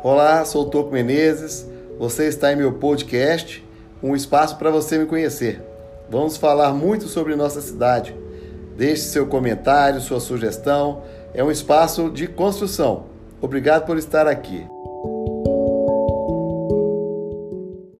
Olá, sou o Toco Menezes. Você está em meu podcast, um espaço para você me conhecer. Vamos falar muito sobre nossa cidade. Deixe seu comentário, sua sugestão. É um espaço de construção. Obrigado por estar aqui.